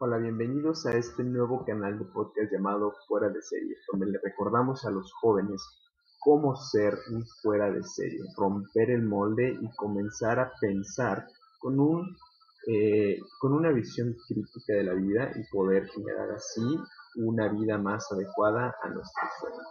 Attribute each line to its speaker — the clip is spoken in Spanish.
Speaker 1: Hola, bienvenidos a este nuevo canal de podcast llamado Fuera de Serie, donde le recordamos a los jóvenes cómo ser un fuera de serie, romper el molde y comenzar a pensar con, un, eh, con una visión crítica de la vida y poder generar así una vida más adecuada a nuestros sueños.